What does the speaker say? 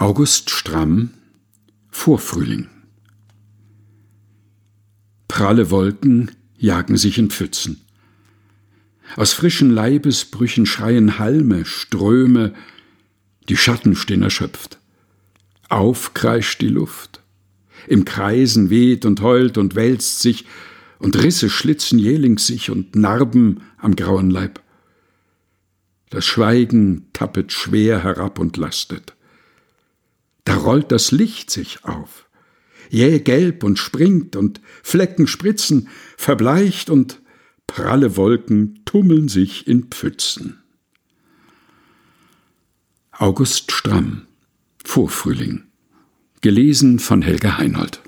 August Stramm Vorfrühling Pralle Wolken jagen sich in Pfützen. Aus frischen Leibesbrüchen schreien Halme, Ströme, die Schatten stehen erschöpft. Auf kreischt die Luft. Im Kreisen weht und heult und wälzt sich, und Risse schlitzen jählings sich und Narben am grauen Leib. Das Schweigen tappet schwer herab und lastet. Rollt das Licht sich auf, jäh gelb und springt und Flecken spritzen, verbleicht und pralle Wolken tummeln sich in Pfützen. August Stramm Vorfrühling. Gelesen von Helga Heinold